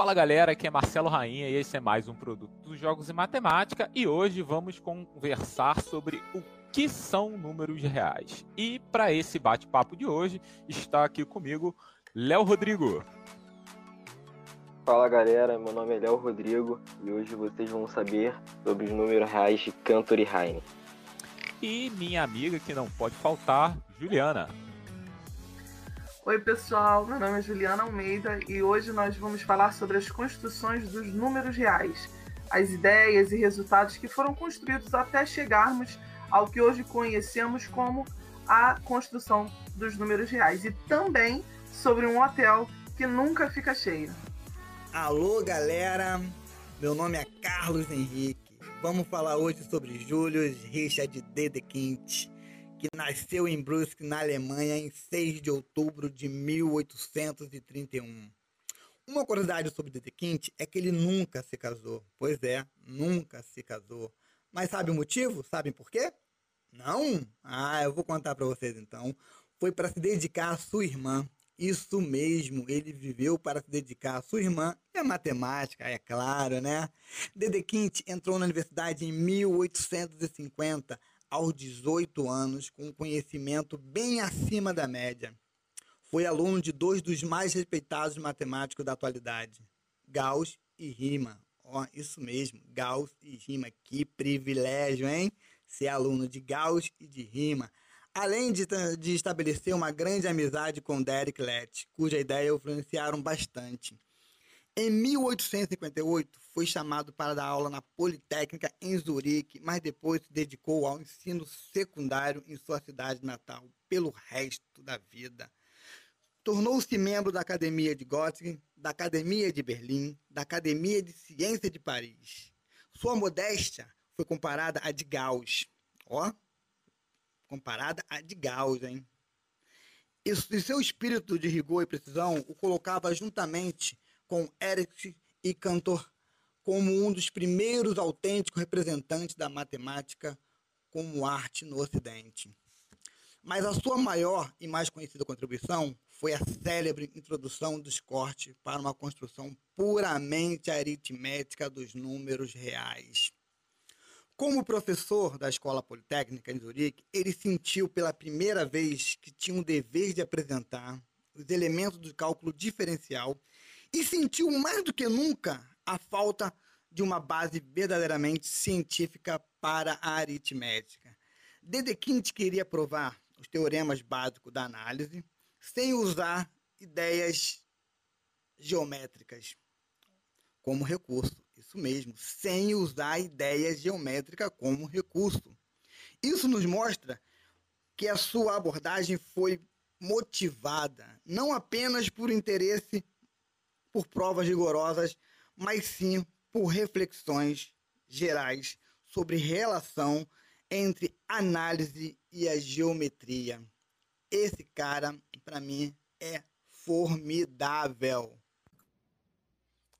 Fala galera, aqui é Marcelo Rainha e esse é mais um produto dos Jogos e Matemática e hoje vamos conversar sobre o que são números reais. E para esse bate-papo de hoje está aqui comigo Léo Rodrigo. Fala galera, meu nome é Léo Rodrigo e hoje vocês vão saber sobre os números reais de Cantor e Heine. E minha amiga que não pode faltar, Juliana. Oi, pessoal. Meu nome é Juliana Almeida e hoje nós vamos falar sobre as construções dos números reais, as ideias e resultados que foram construídos até chegarmos ao que hoje conhecemos como a construção dos números reais e também sobre um hotel que nunca fica cheio. Alô, galera. Meu nome é Carlos Henrique. Vamos falar hoje sobre Julius Richard Dedekind que nasceu em Brusque, na Alemanha, em 6 de outubro de 1831. Uma curiosidade sobre Dedekind é que ele nunca se casou. Pois é, nunca se casou. Mas sabe o motivo? Sabem por quê? Não? Ah, eu vou contar para vocês então. Foi para se dedicar à sua irmã. Isso mesmo, ele viveu para se dedicar à sua irmã e à matemática, é claro, né? Dedekind entrou na universidade em 1850 aos 18 anos com um conhecimento bem acima da média. Foi aluno de dois dos mais respeitados matemáticos da atualidade, Gauss e Riemann. Ó, oh, isso mesmo, Gauss e Riemann. Que privilégio, hein? Ser aluno de Gauss e de Riemann. Além de, de estabelecer uma grande amizade com Derek Lett, cuja ideia influenciaram bastante. Em 1858, foi chamado para dar aula na Politécnica em Zurique, mas depois se dedicou ao ensino secundário em sua cidade natal pelo resto da vida. Tornou-se membro da Academia de Göttingen, da Academia de Berlim, da Academia de Ciência de Paris. Sua modéstia foi comparada à de Gauss. Ó, comparada à de Gauss, hein? E seu espírito de rigor e precisão o colocava juntamente com Eric e Cantor como um dos primeiros autênticos representantes da matemática como arte no Ocidente. Mas a sua maior e mais conhecida contribuição foi a célebre introdução dos cortes para uma construção puramente aritmética dos números reais. Como professor da Escola Politécnica em Zurique, ele sentiu pela primeira vez que tinha o dever de apresentar os elementos do cálculo diferencial e sentiu mais do que nunca a falta de uma base verdadeiramente científica para a aritmética. Dedekind queria provar os teoremas básicos da análise sem usar ideias geométricas como recurso. Isso mesmo, sem usar ideias geométricas como recurso. Isso nos mostra que a sua abordagem foi motivada não apenas por interesse por provas rigorosas, mas sim por reflexões gerais sobre relação entre análise e a geometria. Esse cara, para mim, é formidável.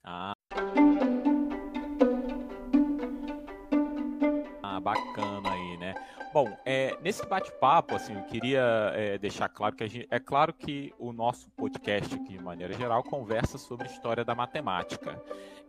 Ah. ah bacana? Bom, é, nesse bate-papo, assim, eu queria é, deixar claro que gente, é claro que o nosso podcast aqui, de maneira geral, conversa sobre história da matemática.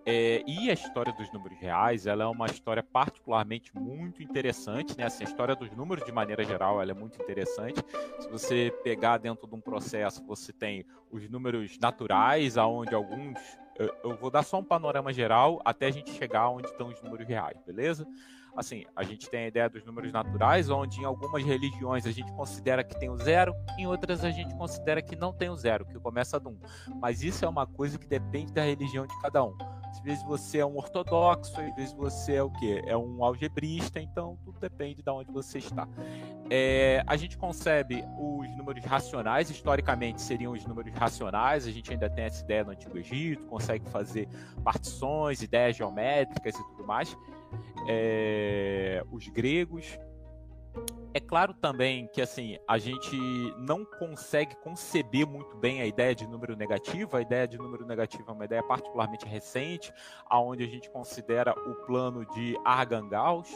É, e a história dos números reais, ela é uma história particularmente muito interessante, né? Assim, a história dos números, de maneira geral, ela é muito interessante. Se você pegar dentro de um processo, você tem os números naturais, aonde alguns eu, eu vou dar só um panorama geral até a gente chegar onde estão os números reais, beleza? Assim, a gente tem a ideia dos números naturais, onde em algumas religiões a gente considera que tem o zero, em outras a gente considera que não tem o zero, que começa do um. Mas isso é uma coisa que depende da religião de cada um. Às vezes você é um ortodoxo, às vezes você é o quê? É um algebrista, então tudo depende de onde você está. É, a gente concebe os números racionais, historicamente seriam os números racionais, a gente ainda tem essa ideia no Antigo Egito, consegue fazer partições, ideias geométricas e tudo mais é, os gregos. É claro também que assim a gente não consegue conceber muito bem a ideia de número negativo. A ideia de número negativo é uma ideia particularmente recente, aonde a gente considera o plano de Argan-Gauss,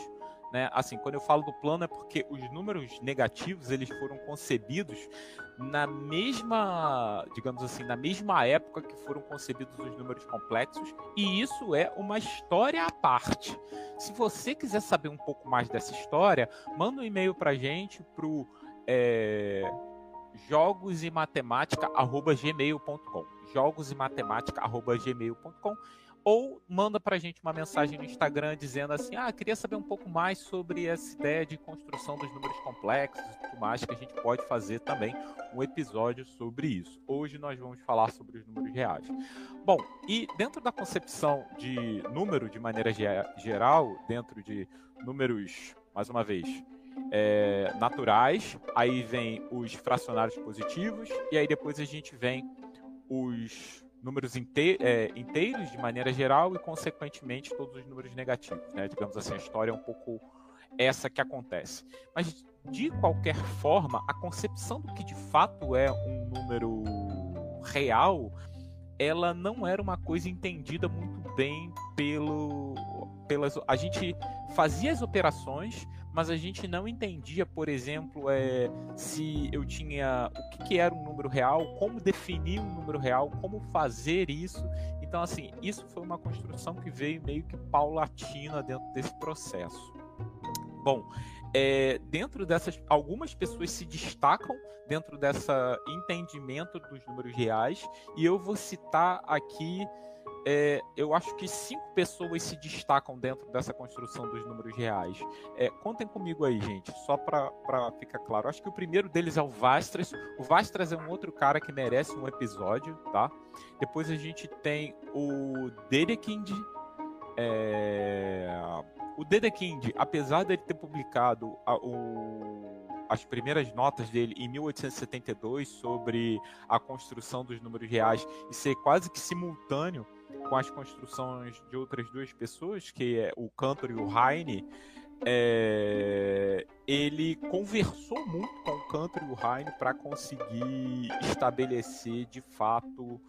né? Assim, quando eu falo do plano é porque os números negativos eles foram concebidos na mesma, digamos assim, na mesma época que foram concebidos os números complexos, e isso é uma história à parte. Se você quiser saber um pouco mais dessa história, manda um e-mail para gente pro é, jogos e matemática gmail.com jogos e matemática gmail.com ou manda para a gente uma mensagem no Instagram dizendo assim: ah, queria saber um pouco mais sobre essa ideia de construção dos números complexos e tudo mais, que a gente pode fazer também um episódio sobre isso. Hoje nós vamos falar sobre os números reais. Bom, e dentro da concepção de número de maneira geral, dentro de números, mais uma vez, é, naturais, aí vem os fracionários positivos, e aí depois a gente vem os números inte é, inteiros de maneira geral e, consequentemente, todos os números negativos. Né? Digamos assim, a história é um pouco essa que acontece. Mas, de qualquer forma, a concepção do que de fato é um número real, ela não era uma coisa entendida muito bem pelo. Pelas, a gente fazia as operações, mas a gente não entendia, por exemplo, é, se eu tinha o que, que, era um número real, como definir um número real, como fazer isso. Então, assim, isso foi uma construção que veio meio que paulatina dentro desse processo. Bom, é, dentro dessas, algumas pessoas se destacam dentro dessa entendimento dos números reais, e eu vou citar aqui é, eu acho que cinco pessoas se destacam dentro dessa construção dos números reais. É, contem comigo aí, gente, só para ficar claro. Eu acho que o primeiro deles é o Vastras. O Vastras é um outro cara que merece um episódio, tá? Depois a gente tem o Dedekind. É... O Dedekind, apesar dele ter publicado a, o as primeiras notas dele em 1872 sobre a construção dos números reais e ser quase que simultâneo com as construções de outras duas pessoas, que é o Cantor e o Heine, é, ele conversou muito com o Cantor e o Heine para conseguir estabelecer de fato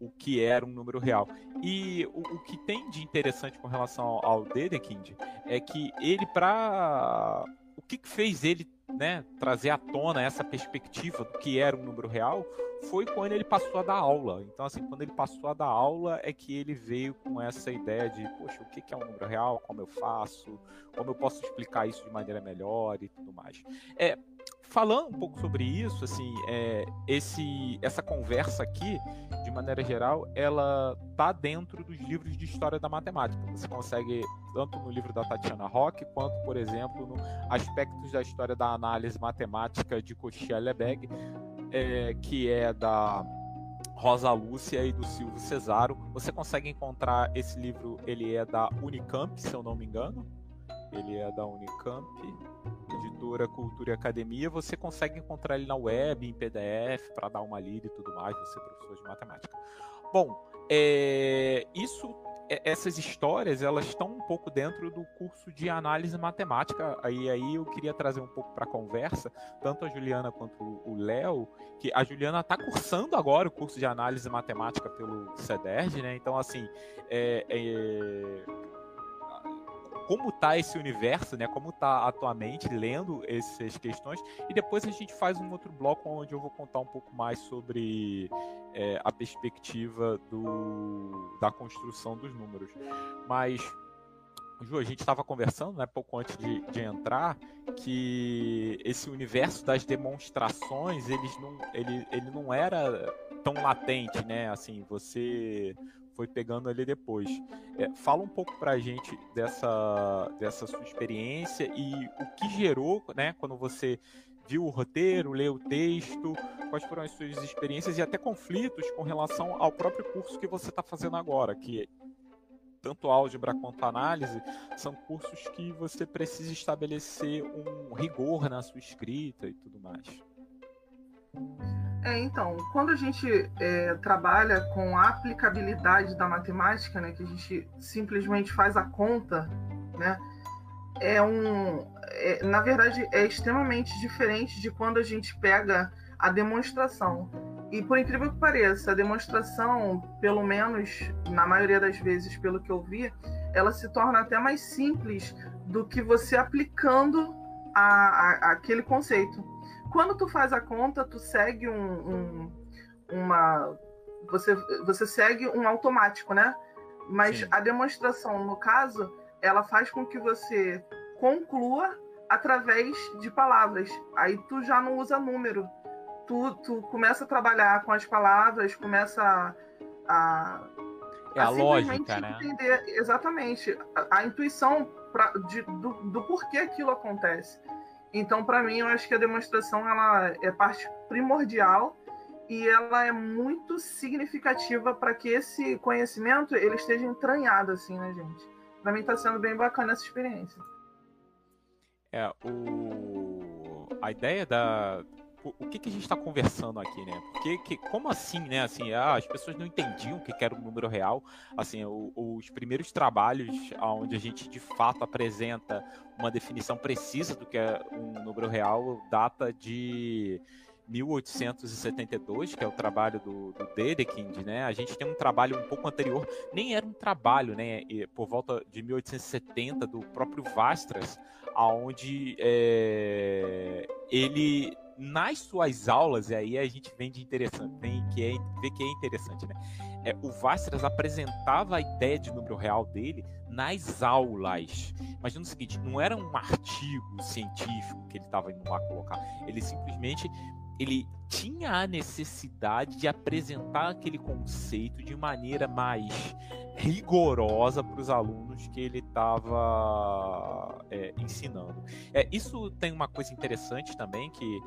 o que era um número real. E o, o que tem de interessante com relação ao, ao Dedekind é que ele, para. O que, que fez ele né, trazer à tona essa perspectiva do que era um número real foi quando ele passou a dar aula. Então, assim, quando ele passou a dar aula é que ele veio com essa ideia de, poxa, o que é um número real, como eu faço, como eu posso explicar isso de maneira melhor e tudo mais. É, falando um pouco sobre isso, assim, é, esse, essa conversa aqui, de maneira geral, ela tá dentro dos livros de história da matemática. Você consegue tanto no livro da Tatiana Rock quanto, por exemplo, no Aspectos da História da Análise Matemática de Cochia Lebeg, é, que é da Rosa Lúcia e do Silvio Cesaro. Você consegue encontrar esse livro, ele é da Unicamp, se eu não me engano. Ele é da Unicamp, editora Cultura e Academia. Você consegue encontrar ele na web, em PDF, para dar uma lida e tudo mais, você é professor de matemática. Bom, é, isso essas histórias elas estão um pouco dentro do curso de análise matemática. Aí, aí eu queria trazer um pouco para a conversa, tanto a Juliana quanto o Léo, que a Juliana está cursando agora o curso de análise matemática pelo CEDERJ, né? Então, assim, é, é como tá esse universo, né? Como tá atualmente lendo essas questões e depois a gente faz um outro bloco onde eu vou contar um pouco mais sobre é, a perspectiva do, da construção dos números. Mas Ju, a gente estava conversando, né, pouco antes de, de, entrar, que esse universo das demonstrações, eles não, ele, ele não era tão latente, né? Assim, você foi pegando ali depois. É, fala um pouco para a gente dessa, dessa sua experiência e o que gerou, né, quando você viu o roteiro, leu o texto, quais foram as suas experiências e até conflitos com relação ao próprio curso que você está fazendo agora, que tanto álgebra quanto análise são cursos que você precisa estabelecer um rigor na sua escrita e tudo mais. É, então, quando a gente é, trabalha com a aplicabilidade da matemática, né, que a gente simplesmente faz a conta, né, é um, é, na verdade, é extremamente diferente de quando a gente pega a demonstração. E por incrível que pareça, a demonstração, pelo menos na maioria das vezes, pelo que eu vi, ela se torna até mais simples do que você aplicando a, a, aquele conceito. Quando tu faz a conta, tu segue um, um uma você, você segue um automático, né? Mas Sim. a demonstração, no caso, ela faz com que você conclua através de palavras. Aí tu já não usa número. Tu, tu começa a trabalhar com as palavras, começa a. a é a, a lógica, né? Entender exatamente a, a intuição pra, de, do, do porquê aquilo acontece. Então, para mim, eu acho que a demonstração ela é parte primordial e ela é muito significativa para que esse conhecimento ele esteja entranhado assim, né, gente? Para mim está sendo bem bacana essa experiência. É, o a ideia da o que, que a gente está conversando aqui, né? Porque que, como assim, né? Assim, ah, as pessoas não entendiam o que, que era o um número real. Assim, o, os primeiros trabalhos onde a gente de fato apresenta uma definição precisa do que é um número real data de 1872, que é o trabalho do, do Dedekind, né? A gente tem um trabalho um pouco anterior, nem era um trabalho, né? Por volta de 1870 do próprio Vastras, aonde é, ele nas suas aulas, e aí a gente vem de interessante, vem que é, vê que é interessante, né? É, o Vastras apresentava a ideia de número real dele nas aulas. Imagina o seguinte, não era um artigo científico que ele estava indo lá colocar. Ele simplesmente ele tinha a necessidade de apresentar aquele conceito de maneira mais rigorosa para os alunos que ele estava é, ensinando. É, isso tem uma coisa interessante também que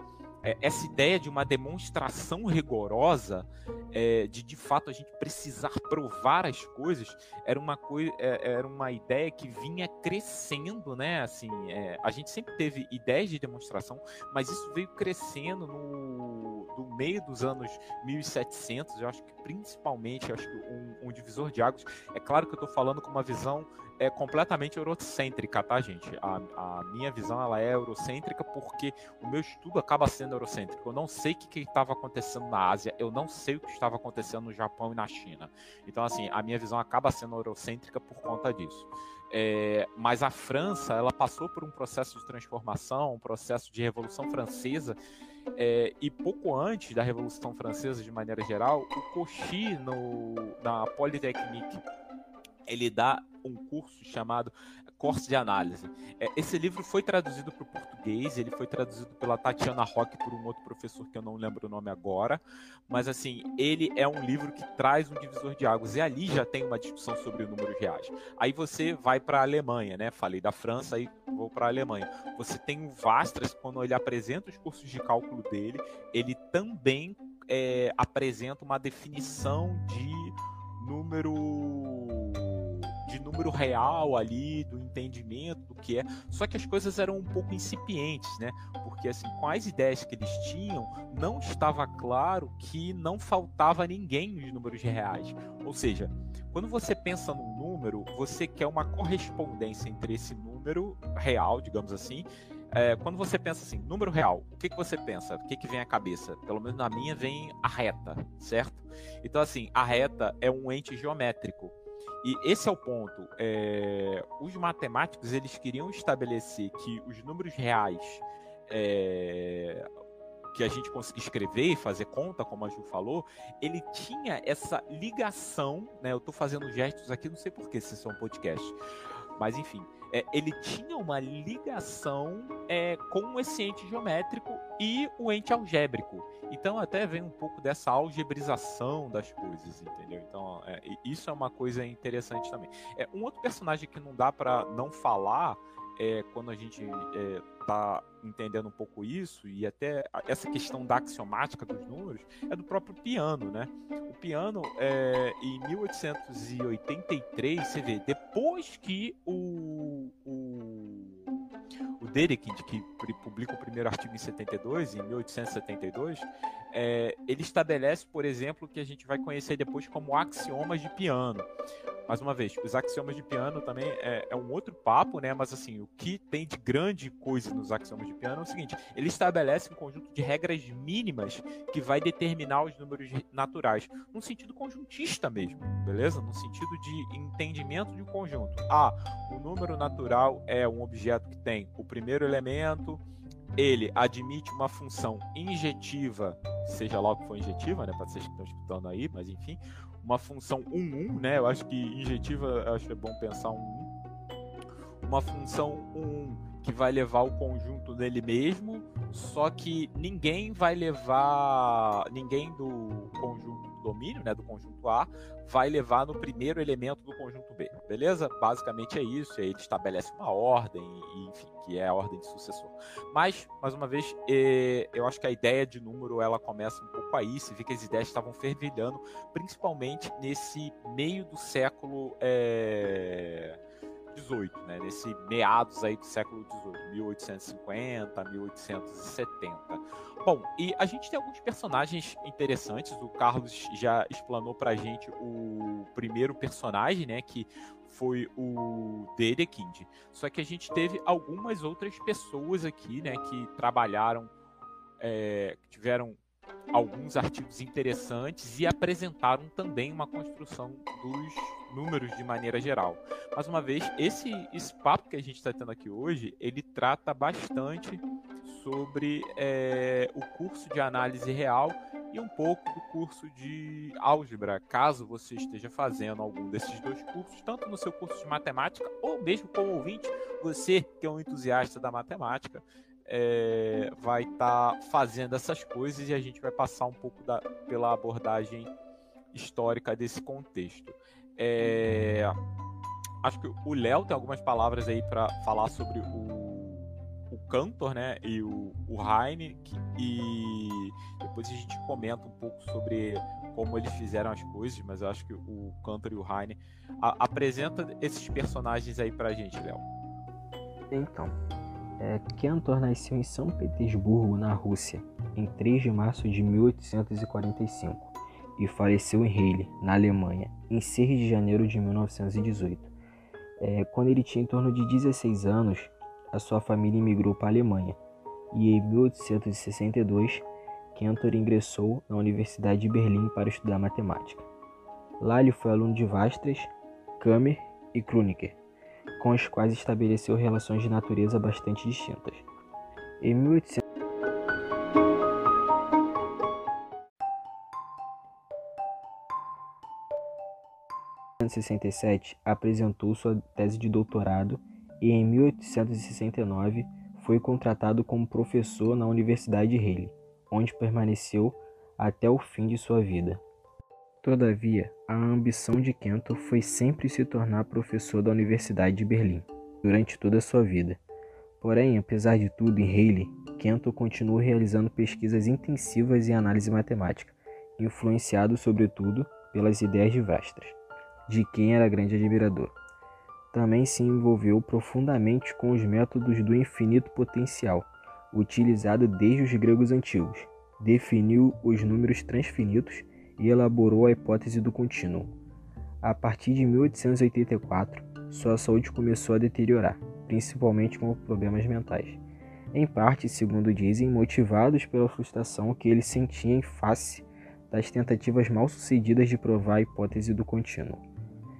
é, essa ideia de uma demonstração rigorosa, é, de de fato a gente precisar provar as coisas, era uma, coi é, era uma ideia que vinha crescendo, né? Assim, é, a gente sempre teve ideias de demonstração, mas isso veio crescendo no, no meio dos anos 1700, eu acho que principalmente, eu acho que um, um divisor de águas, é claro que eu estou falando com uma visão é completamente eurocêntrica, tá, gente? A, a, minha visão ela é eurocêntrica porque o meu estudo acaba sendo eurocêntrico. Eu não sei o que estava acontecendo na Ásia, eu não sei o que estava acontecendo no Japão e na China. Então, assim, a minha visão acaba sendo eurocêntrica por conta disso. É, mas a França, ela passou por um processo de transformação, um processo de Revolução Francesa, é, e pouco antes da Revolução Francesa, de maneira geral, o Cauchy, no, na Polytechnique, ele dá um curso chamado Curso de Análise. É, esse livro foi traduzido para o português, ele foi traduzido pela Tatiana Roque por um outro professor que eu não lembro o nome agora, mas assim, ele é um livro que traz um divisor de águas e ali já tem uma discussão sobre números reais. Aí você vai para a Alemanha, né? Falei da França, aí vou para a Alemanha. Você tem o Vastras, quando ele apresenta os cursos de cálculo dele, ele também é, apresenta uma definição de número número real ali, do entendimento do que é. Só que as coisas eram um pouco incipientes, né? Porque assim, as ideias que eles tinham, não estava claro que não faltava ninguém nos números reais. Ou seja, quando você pensa num número, você quer uma correspondência entre esse número real, digamos assim, é, quando você pensa assim, número real, o que, que você pensa? O que, que vem à cabeça? Pelo menos na minha vem a reta, certo? Então, assim, a reta é um ente geométrico. E esse é o ponto. É, os matemáticos eles queriam estabelecer que os números reais é, que a gente conseguia escrever e fazer conta, como a Ju falou, ele tinha essa ligação, né? Eu estou fazendo gestos aqui, não sei porquê, se isso é um podcast. Mas enfim, é, ele tinha uma ligação é, com esse ente geométrico e o ente algébrico. Então até vem um pouco dessa algebrização das coisas, entendeu? Então é, isso é uma coisa interessante também. É um outro personagem que não dá para não falar é, quando a gente está entendendo um pouco isso e até essa questão da axiomática dos números é do próprio piano, né? O piano, é, em 1883, você vê, depois que o, o o Dedekind, que publica o primeiro artigo em 72, em 1872, é, ele estabelece, por exemplo, o que a gente vai conhecer depois como axiomas de piano. Mais uma vez, os axiomas de piano também é, é, um outro papo, né? Mas assim, o que tem de grande coisa nos axiomas de piano é o seguinte: ele estabelece um conjunto de regras mínimas que vai determinar os números naturais, num sentido conjuntista mesmo, beleza? No sentido de entendimento de um conjunto. Ah, o número natural é um objeto que tem o primeiro elemento, ele admite uma função injetiva, seja lá o que for injetiva, né, para vocês que estão escutando aí, mas enfim, uma função 1-1, né? Eu acho que injetiva, acho que é bom pensar um 1. Uma função 1 que vai levar o conjunto dele mesmo, só que ninguém vai levar, ninguém do conjunto domínio, né, do conjunto A, vai levar no primeiro elemento do conjunto B, beleza? Basicamente é isso, aí ele estabelece uma ordem, enfim, que é a ordem de sucessor. Mas, mais uma vez, é, eu acho que a ideia de número ela começa um pouco aí, se vê que as ideias estavam fervilhando, principalmente nesse meio do século é, 18, né? Nesse meados aí do século 18, 1850, 1870. Bom, e a gente tem alguns personagens interessantes. O Carlos já explanou pra gente o primeiro personagem, né? Que foi o Dedekind. Só que a gente teve algumas outras pessoas aqui, né? Que trabalharam, é, tiveram alguns artigos interessantes e apresentaram também uma construção dos números de maneira geral. Mais uma vez, esse, esse papo que a gente está tendo aqui hoje, ele trata bastante sobre é, o curso de análise real e um pouco do curso de álgebra, caso você esteja fazendo algum desses dois cursos, tanto no seu curso de matemática ou mesmo como ouvinte, você que é um entusiasta da matemática, é, vai estar tá fazendo essas coisas e a gente vai passar um pouco da, pela abordagem histórica desse contexto. É, acho que o Léo tem algumas palavras aí para falar sobre o, o Cantor, né, e o, o Heine, e depois a gente comenta um pouco sobre como eles fizeram as coisas, mas eu acho que o Cantor e o Heine a, apresenta esses personagens aí pra gente, Léo. Então, é, Cantor nasceu em São Petersburgo, na Rússia, em 3 de março de 1845 e faleceu em Halle, na Alemanha, em 6 de janeiro de 1918. É, quando ele tinha em torno de 16 anos, a sua família imigrou para a Alemanha e em 1862 Cantor ingressou na Universidade de Berlim para estudar matemática. Lá ele foi aluno de Vastres, Kammer e Kronecker com os quais estabeleceu relações de natureza bastante distintas. Em 1867 apresentou sua tese de doutorado e em 1869 foi contratado como professor na Universidade de Halle, onde permaneceu até o fim de sua vida. Todavia, a ambição de Kenton foi sempre se tornar professor da Universidade de Berlim, durante toda a sua vida. Porém, apesar de tudo, em Haley, Kenton continuou realizando pesquisas intensivas em análise matemática, influenciado sobretudo pelas ideias de Vastas, de quem era grande admirador. Também se envolveu profundamente com os métodos do infinito potencial, utilizado desde os gregos antigos. Definiu os números transfinitos e elaborou a hipótese do contínuo. A partir de 1884, sua saúde começou a deteriorar, principalmente com problemas mentais. Em parte, segundo dizem, motivados pela frustração que ele sentia em face das tentativas mal sucedidas de provar a hipótese do contínuo.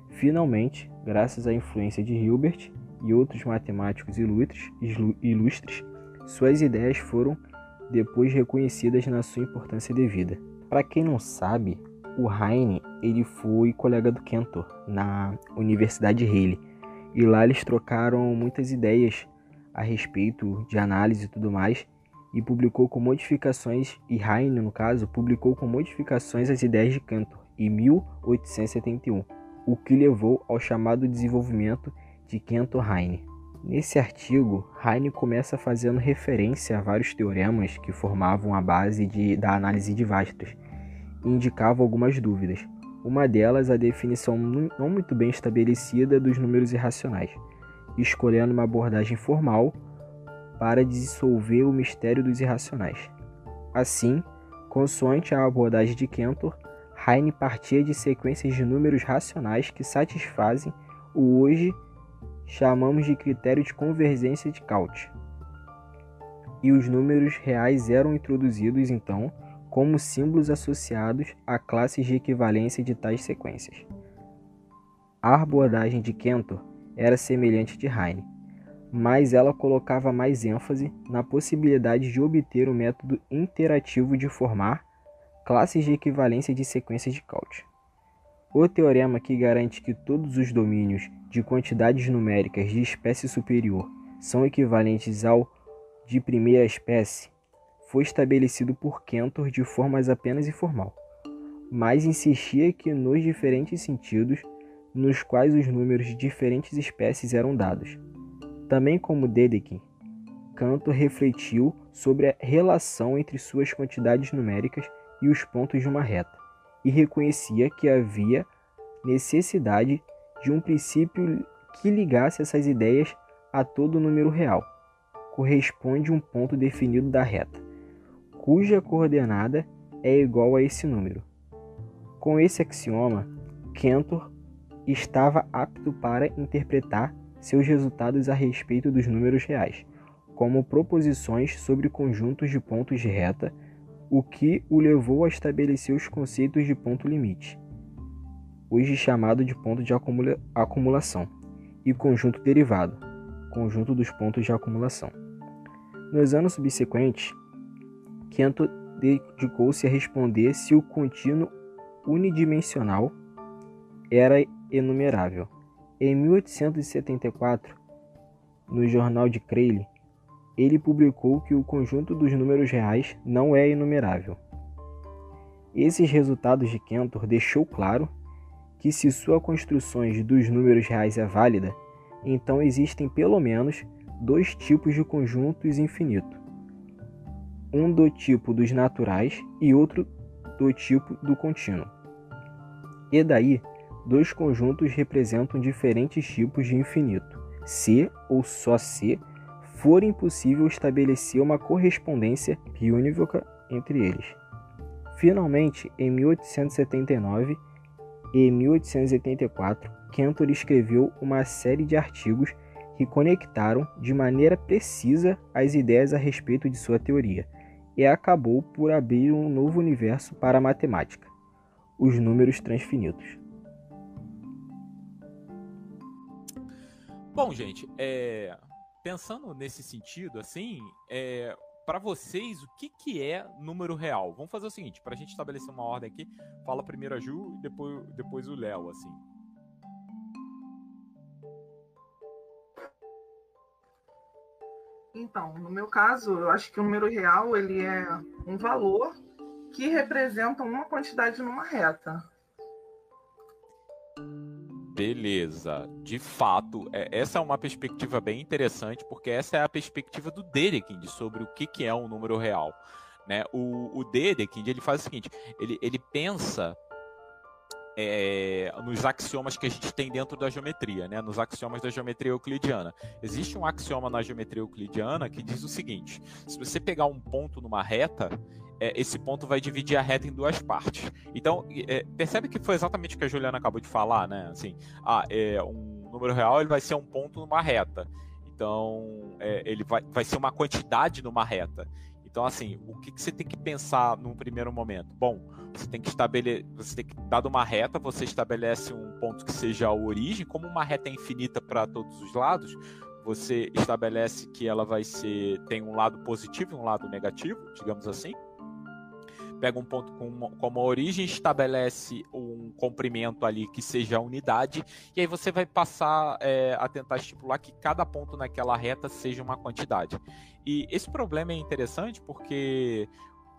Finalmente, graças à influência de Hilbert e outros matemáticos ilustres, suas ideias foram depois reconhecidas na sua importância devida. Para quem não sabe, o Heine ele foi colega do Cantor na Universidade de Halle e lá eles trocaram muitas ideias a respeito de análise e tudo mais e publicou com modificações e Heine no caso publicou com modificações as ideias de Cantor em 1871, o que levou ao chamado desenvolvimento de Cantor-Heine. Nesse artigo, Heine começa fazendo referência a vários teoremas que formavam a base de, da análise de Vastos e indicavam algumas dúvidas. Uma delas, a definição não muito bem estabelecida dos números irracionais, escolhendo uma abordagem formal para dissolver o mistério dos irracionais. Assim, Consoante a abordagem de Cantor, Heine partia de sequências de números racionais que satisfazem o hoje chamamos de critério de convergência de Cauchy. E os números reais eram introduzidos então como símbolos associados a classes de equivalência de tais sequências. A abordagem de Cantor era semelhante de Heine, mas ela colocava mais ênfase na possibilidade de obter o um método interativo de formar classes de equivalência de sequências de Cauchy. O teorema que garante que todos os domínios de quantidades numéricas de espécie superior são equivalentes ao de primeira espécie foi estabelecido por Cantor de forma apenas informal, mas insistia que nos diferentes sentidos nos quais os números de diferentes espécies eram dados. Também como Dedekind, Cantor refletiu sobre a relação entre suas quantidades numéricas e os pontos de uma reta, e reconhecia que havia necessidade de um princípio que ligasse essas ideias a todo número real. Corresponde um ponto definido da reta, cuja coordenada é igual a esse número. Com esse axioma, Cantor estava apto para interpretar seus resultados a respeito dos números reais, como proposições sobre conjuntos de pontos de reta, o que o levou a estabelecer os conceitos de ponto limite, hoje chamado de ponto de acumula acumulação, e conjunto derivado, conjunto dos pontos de acumulação. Nos anos subsequentes, Kento dedicou-se a responder se o contínuo unidimensional era enumerável. Em 1874, no jornal de Crayle, ele publicou que o conjunto dos números reais não é enumerável. Esses resultados de Cantor deixou claro que se sua construção dos números reais é válida, então existem pelo menos dois tipos de conjuntos infinitos. Um do tipo dos naturais e outro do tipo do contínuo. E daí, dois conjuntos representam diferentes tipos de infinito, se ou só se for impossível estabelecer uma correspondência unívoca entre eles. Finalmente, em 1879, e em 1884, Cantor escreveu uma série de artigos que conectaram de maneira precisa as ideias a respeito de sua teoria e acabou por abrir um novo universo para a matemática, os números transfinitos. Bom, gente, é... pensando nesse sentido, assim, é para vocês, o que, que é número real? Vamos fazer o seguinte, para a gente estabelecer uma ordem aqui, fala primeiro a Ju e depois, depois o Léo, assim. Então, no meu caso, eu acho que o número real ele é um valor que representa uma quantidade numa reta. Beleza. De fato, é, essa é uma perspectiva bem interessante, porque essa é a perspectiva do Dedekind sobre o que, que é um número real. Né? O, o Dedekind ele faz o seguinte: ele, ele pensa é, nos axiomas que a gente tem dentro da geometria, né? nos axiomas da geometria euclidiana. Existe um axioma na geometria euclidiana que diz o seguinte: se você pegar um ponto numa reta, é, esse ponto vai dividir a reta em duas partes. Então, é, percebe que foi exatamente o que a Juliana acabou de falar, né? Assim, ah, é, um número real ele vai ser um ponto numa reta. Então, é, ele vai, vai ser uma quantidade numa reta. Então, assim, o que, que, você tem que pensar num primeiro momento? Bom, você tem que estabelecer, você tem que, dado uma reta, você estabelece um ponto que seja a origem, como uma reta é infinita para todos os lados, você estabelece que ela vai ser, tem um lado positivo e um lado negativo, digamos assim pega um ponto com como origem, estabelece um comprimento ali que seja a unidade, e aí você vai passar é, a tentar estipular que cada ponto naquela reta seja uma quantidade. E esse problema é interessante porque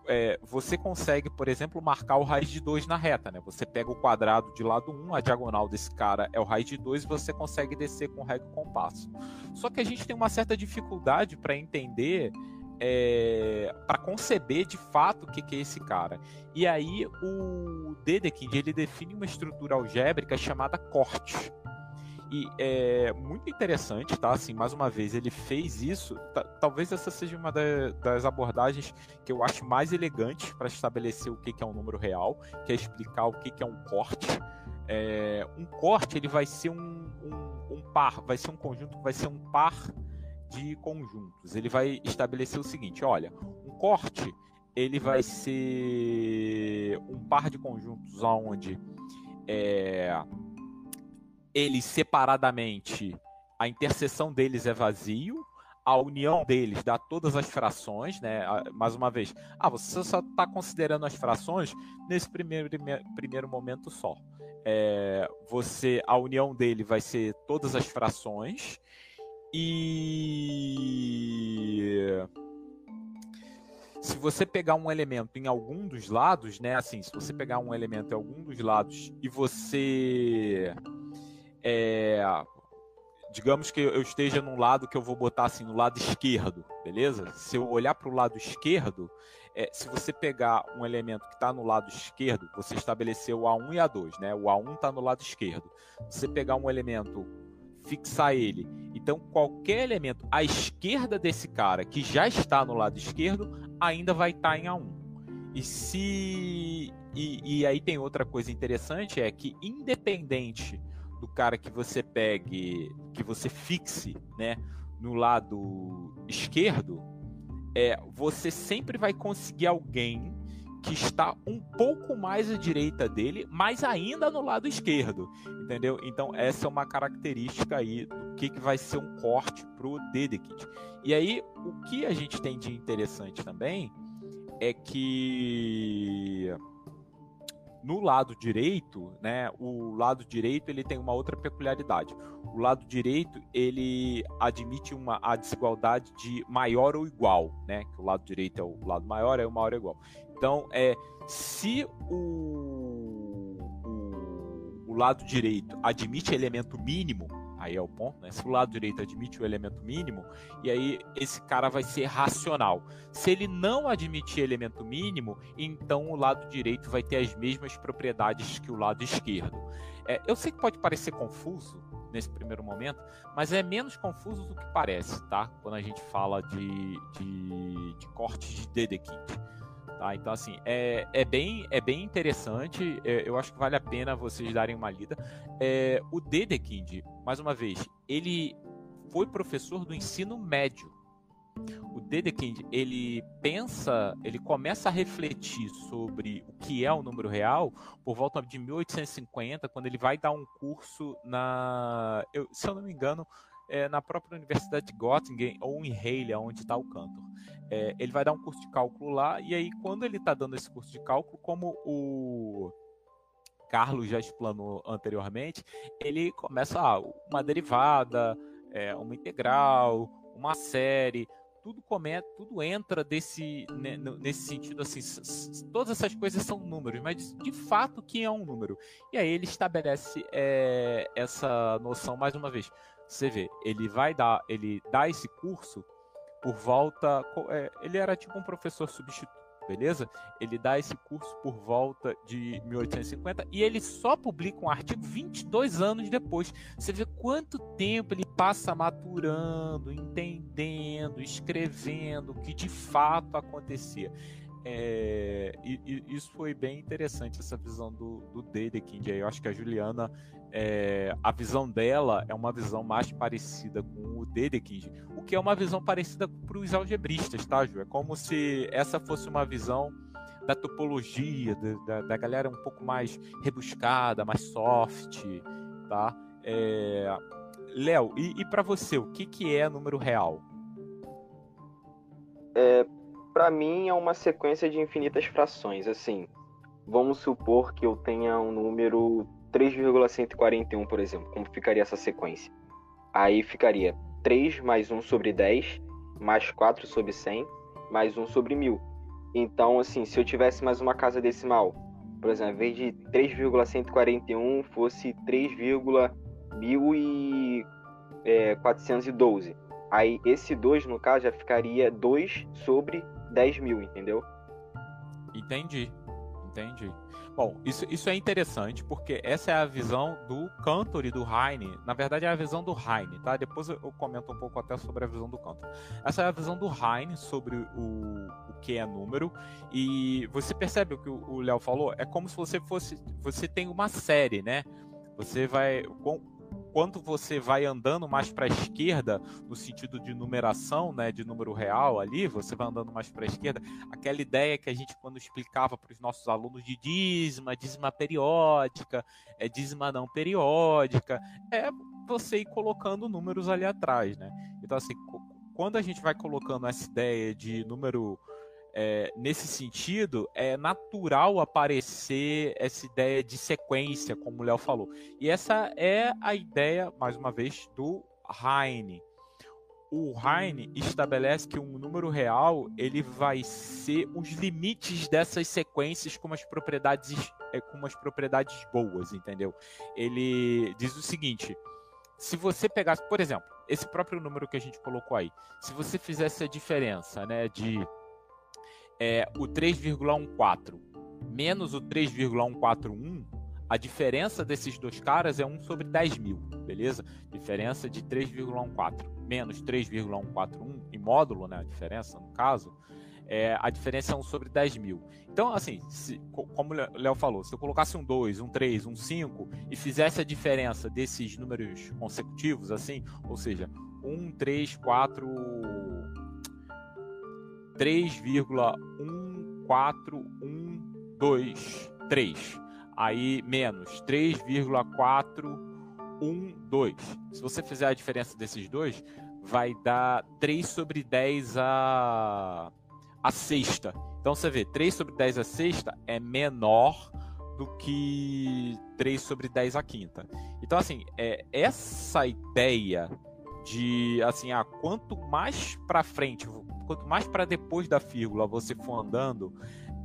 é, você consegue, por exemplo, marcar o raiz de 2 na reta, né? Você pega o quadrado de lado 1, um, a diagonal desse cara é o raiz de 2 e você consegue descer com régua e compasso. Só que a gente tem uma certa dificuldade para entender é, para conceber de fato o que, que, é esse cara. E aí o Dedekind ele define uma estrutura algébrica chamada corte. E é muito interessante, tá? Assim, mais uma vez, ele fez isso. Talvez essa seja uma das abordagens que eu acho mais elegantes para estabelecer o que é um número real, que é explicar o que é um corte. É, um corte ele vai ser um, um, um par, vai ser um conjunto, vai ser um par de conjuntos. Ele vai estabelecer o seguinte: olha, um corte ele vai ser um par de conjuntos onde é, eles separadamente, a interseção deles é vazio, a união deles dá todas as frações, né? Mais uma vez, ah, você só está considerando as frações nesse primeiro, primeiro momento só. É, você, a união dele vai ser todas as frações e se você pegar um elemento em algum dos lados, né? Assim, se você pegar um elemento em algum dos lados e você. É, digamos que eu esteja num lado que eu vou botar assim, no lado esquerdo, beleza? Se eu olhar para o lado esquerdo, é, se você pegar um elemento que está no lado esquerdo, você estabeleceu o A1 e A2, né? O A1 está no lado esquerdo. Se você pegar um elemento fixar ele. Então, qualquer elemento à esquerda desse cara que já está no lado esquerdo ainda vai estar em A1. E se. E, e aí tem outra coisa interessante: é que, independente do cara que você pegue, que você fixe né, no lado esquerdo, é, você sempre vai conseguir alguém que está um pouco mais à direita dele, mas ainda no lado esquerdo, entendeu? Então essa é uma característica aí do que, que vai ser um corte pro Dedekit. E aí o que a gente tem de interessante também é que no lado direito, né, o lado direito ele tem uma outra peculiaridade. O lado direito ele admite uma a desigualdade de maior ou igual, né? Que o lado direito é o lado maior, é o maior ou igual. Então, é, se o, o, o lado direito admite elemento mínimo, aí é o ponto, né? Se o lado direito admite o elemento mínimo, e aí esse cara vai ser racional. Se ele não admitir elemento mínimo, então o lado direito vai ter as mesmas propriedades que o lado esquerdo. É, eu sei que pode parecer confuso nesse primeiro momento, mas é menos confuso do que parece, tá? Quando a gente fala de, de, de de Dedekind. Tá? Então, assim, é, é, bem, é bem interessante. É, eu acho que vale a pena vocês darem uma lida. É, o Dedekind, mais uma vez, ele foi professor do ensino médio. O Dedekind, ele pensa, ele começa a refletir sobre o que é o número real por volta de 1850, quando ele vai dar um curso na, eu, se eu não me engano, é, na própria Universidade de Göttingen ou em Halle, onde está o Cantor. É, ele vai dar um curso de cálculo lá, e aí, quando ele está dando esse curso de cálculo, como o Carlos já explanou anteriormente, ele começa ah, uma derivada, é, uma integral, uma série, tudo começa, tudo entra desse, né, nesse sentido assim, todas essas coisas são números, mas de fato que é um número? E aí ele estabelece é, essa noção mais uma vez. Você vê, ele vai dar, ele dá esse curso por volta. É, ele era tipo um professor substituto, beleza? Ele dá esse curso por volta de 1850 e ele só publica um artigo 22 anos depois. Você vê quanto tempo ele passa maturando, entendendo, escrevendo o que de fato acontecia. É, e, e, isso foi bem interessante, essa visão do, do Dedekind. Eu acho que a Juliana, é, a visão dela é uma visão mais parecida com o Dedekind, o que é uma visão parecida para os algebristas, tá, Ju? É como se essa fosse uma visão da topologia, da, da galera um pouco mais rebuscada, mais soft, tá? É, Léo, e, e para você, o que, que é número real? É, para mim é uma sequência de infinitas frações. Assim, vamos supor que eu tenha um número 3,141, por exemplo. Como ficaria essa sequência? Aí ficaria 3 mais 1 sobre 10, mais 4 sobre 100, mais 1 sobre 1000. Então, assim, se eu tivesse mais uma casa decimal, por exemplo, ao invés de 3,141 fosse 3,1412. É, Aí esse 2, no caso, já ficaria 2 sobre 10 mil, entendeu? Entendi. Entendi. Bom, isso, isso é interessante porque essa é a visão do Cantor e do Heine. Na verdade, é a visão do Heine, tá? Depois eu comento um pouco até sobre a visão do Cantor. Essa é a visão do Heine sobre o, o que é número. E você percebe o que o Léo falou? É como se você fosse. Você tem uma série, né? Você vai quanto você vai andando mais para a esquerda, no sentido de numeração, né, de número real ali, você vai andando mais para a esquerda, aquela ideia que a gente quando explicava para os nossos alunos de dízima, dízima periódica, é dízima não periódica, é você ir colocando números ali atrás, né? Então assim, quando a gente vai colocando essa ideia de número é, nesse sentido, é natural aparecer essa ideia de sequência, como o Léo falou. E essa é a ideia, mais uma vez, do Heine. O Heine estabelece que um número real ele vai ser os limites dessas sequências com as propriedades é, com umas propriedades boas, entendeu? Ele diz o seguinte: se você pegasse, por exemplo, esse próprio número que a gente colocou aí, se você fizesse a diferença, né, de é, o 3,14 menos o 3,141, a diferença desses dois caras é 1 sobre 10 mil, beleza? Diferença de 3,14 menos 3,141 em módulo, né? A diferença no caso, é, a diferença é 1 sobre 10 mil. Então, assim, se, como o Léo falou, se eu colocasse um 2, um 3, um 5 e fizesse a diferença desses números consecutivos, assim, ou seja, 1, 3, 4 3,14123. Aí menos 3,412. Se você fizer a diferença desses dois, vai dar 3 sobre 10 a, a sexta. Então você vê, 3 sobre 10 a sexta é menor do que 3 sobre 10 a quinta. Então, assim, é, essa ideia de, assim, ah, quanto mais para frente quanto mais para depois da vírgula você for andando,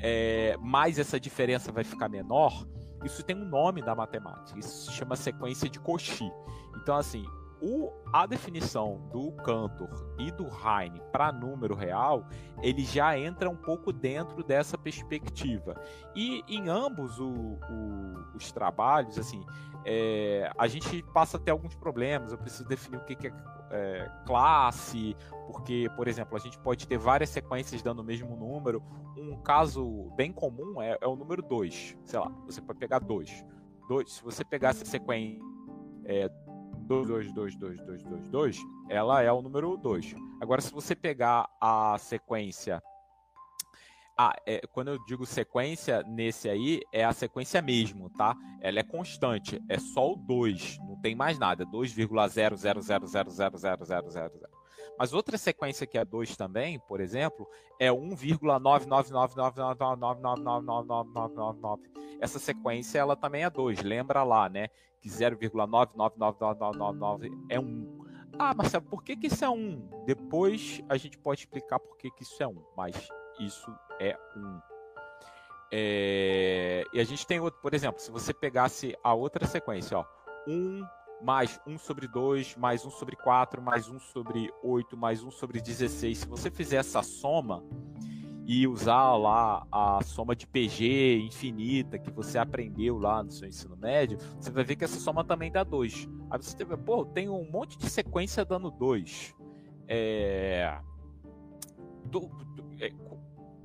é, mais essa diferença vai ficar menor. Isso tem um nome da matemática. Isso se chama sequência de Cauchy. Então, assim, o, a definição do Cantor e do Heine para número real, ele já entra um pouco dentro dessa perspectiva. E em ambos o, o, os trabalhos, assim, é, a gente passa a ter alguns problemas. Eu preciso definir o que, que é, é, classe, porque, por exemplo, a gente pode ter várias sequências dando o mesmo número. Um caso bem comum é, é o número 2. Sei lá, você pode pegar 2. Se você pegar essa sequência é, 2, 2, 2, 2, 2, 2, 2, ela é o número 2. Agora, se você pegar a sequência. Ah, é, quando eu digo sequência, nesse aí, é a sequência mesmo, tá? Ela é constante, é só o 2, não tem mais nada, 2,00000000000. Mas outra sequência que é 2 também, por exemplo, é 1,9999999999999. Essa sequência ela também é 2, lembra lá, né? que 0,999999 é 1. Ah, Marcelo, por que, que isso é 1? Depois a gente pode explicar por que, que isso é 1, mas isso é 1. É... E a gente tem outro, por exemplo, se você pegasse a outra sequência, ó, 1 mais 1 sobre 2, mais 1 sobre 4, mais 1 sobre 8, mais 1 sobre 16. Se você fizer essa soma, e usar lá a soma de PG infinita que você aprendeu lá no seu ensino médio, você vai ver que essa soma também dá 2. Aí você teve, pô, tem um monte de sequência dando 2. É... é...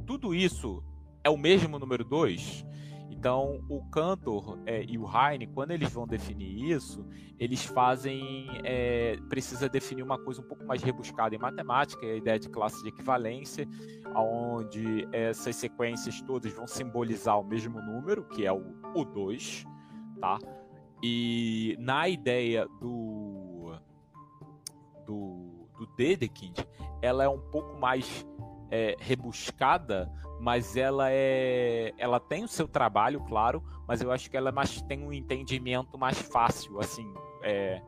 Tudo isso é o mesmo número 2? Então, o Cantor é, e o Heine, quando eles vão definir isso, eles fazem. É, precisa definir uma coisa um pouco mais rebuscada em matemática, a ideia de classe de equivalência, onde essas sequências todas vão simbolizar o mesmo número, que é o, o 2, tá? E na ideia do. do, do Dedekind, ela é um pouco mais é, rebuscada, mas ela é, ela tem o seu trabalho, claro, mas eu acho que ela é mais, tem um entendimento mais fácil, assim, é,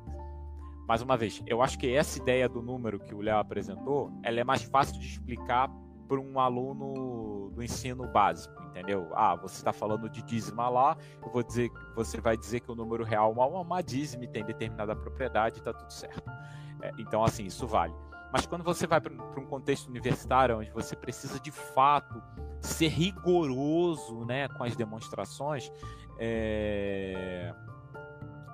mais uma vez, eu acho que essa ideia do número que o Léo apresentou, ela é mais fácil de explicar para um aluno do ensino básico, entendeu? Ah, você está falando de dízima lá, eu vou dizer, você vai dizer que o número real é uma, uma dízima tem determinada propriedade, está tudo certo. É, então, assim, isso vale. Mas quando você vai para um contexto universitário, onde você precisa de fato ser rigoroso né, com as demonstrações, é...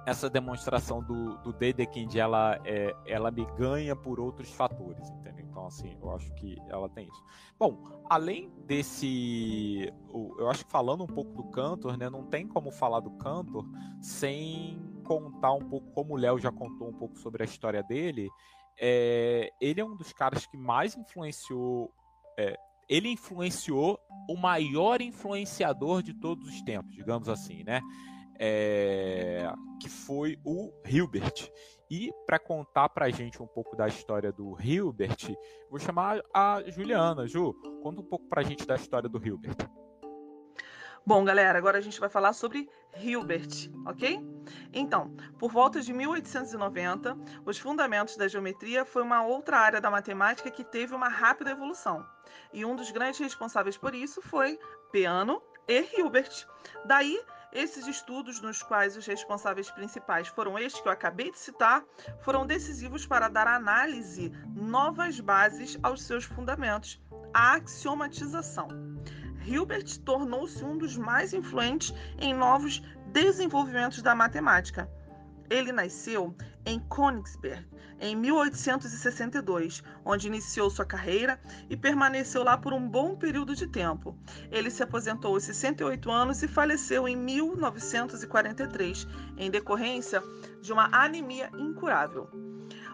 essa demonstração do, do Dedekind, ela, é, ela me ganha por outros fatores, entendeu? Então, assim, eu acho que ela tem isso. Bom, além desse... Eu acho que falando um pouco do Cantor, né, não tem como falar do Cantor sem contar um pouco, como o Léo já contou um pouco sobre a história dele, é, ele é um dos caras que mais influenciou é, ele influenciou o maior influenciador de todos os tempos, digamos assim, né? É, que foi o Hilbert. E para contar para a gente um pouco da história do Hilbert, vou chamar a Juliana. Ju, conta um pouco para a gente da história do Hilbert. Bom, galera, agora a gente vai falar sobre Hilbert, ok? Então, por volta de 1890, os fundamentos da geometria foi uma outra área da matemática que teve uma rápida evolução. E um dos grandes responsáveis por isso foi Peano e Hilbert. Daí, esses estudos, nos quais os responsáveis principais foram estes que eu acabei de citar, foram decisivos para dar análise novas bases aos seus fundamentos, a axiomatização. Hilbert tornou-se um dos mais influentes em novos desenvolvimentos da matemática. Ele nasceu em Königsberg em 1862, onde iniciou sua carreira e permaneceu lá por um bom período de tempo. Ele se aposentou aos 68 anos e faleceu em 1943, em decorrência de uma anemia incurável.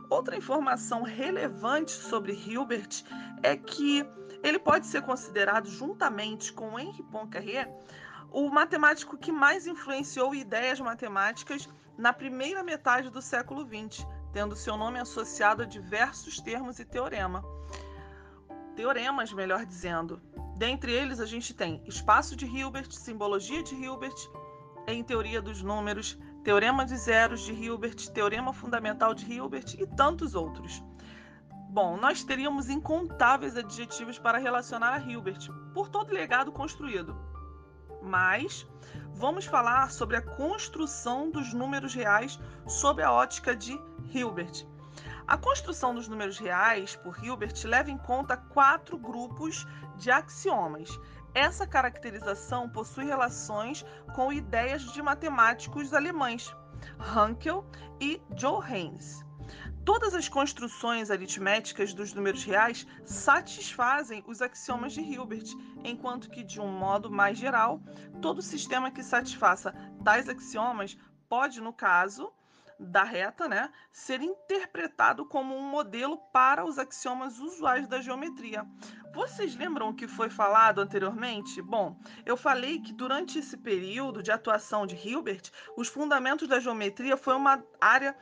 Outra informação relevante sobre Hilbert é que ele pode ser considerado, juntamente com Henri Poincaré, o matemático que mais influenciou ideias matemáticas na primeira metade do século XX, tendo seu nome associado a diversos termos e teorema. Teoremas, melhor dizendo. Dentre eles, a gente tem espaço de Hilbert, simbologia de Hilbert, em teoria dos números, teorema de zeros de Hilbert, teorema fundamental de Hilbert e tantos outros. Bom, nós teríamos incontáveis adjetivos para relacionar a Hilbert, por todo o legado construído. Mas vamos falar sobre a construção dos números reais sob a ótica de Hilbert. A construção dos números reais por Hilbert leva em conta quatro grupos de axiomas. Essa caracterização possui relações com ideias de matemáticos alemães, Hankel e Johannes. Todas as construções aritméticas dos números reais satisfazem os axiomas de Hilbert, enquanto que, de um modo mais geral, todo sistema que satisfaça tais axiomas pode, no caso da reta, né, ser interpretado como um modelo para os axiomas usuais da geometria. Vocês lembram o que foi falado anteriormente? Bom, eu falei que durante esse período de atuação de Hilbert, os fundamentos da geometria foi uma área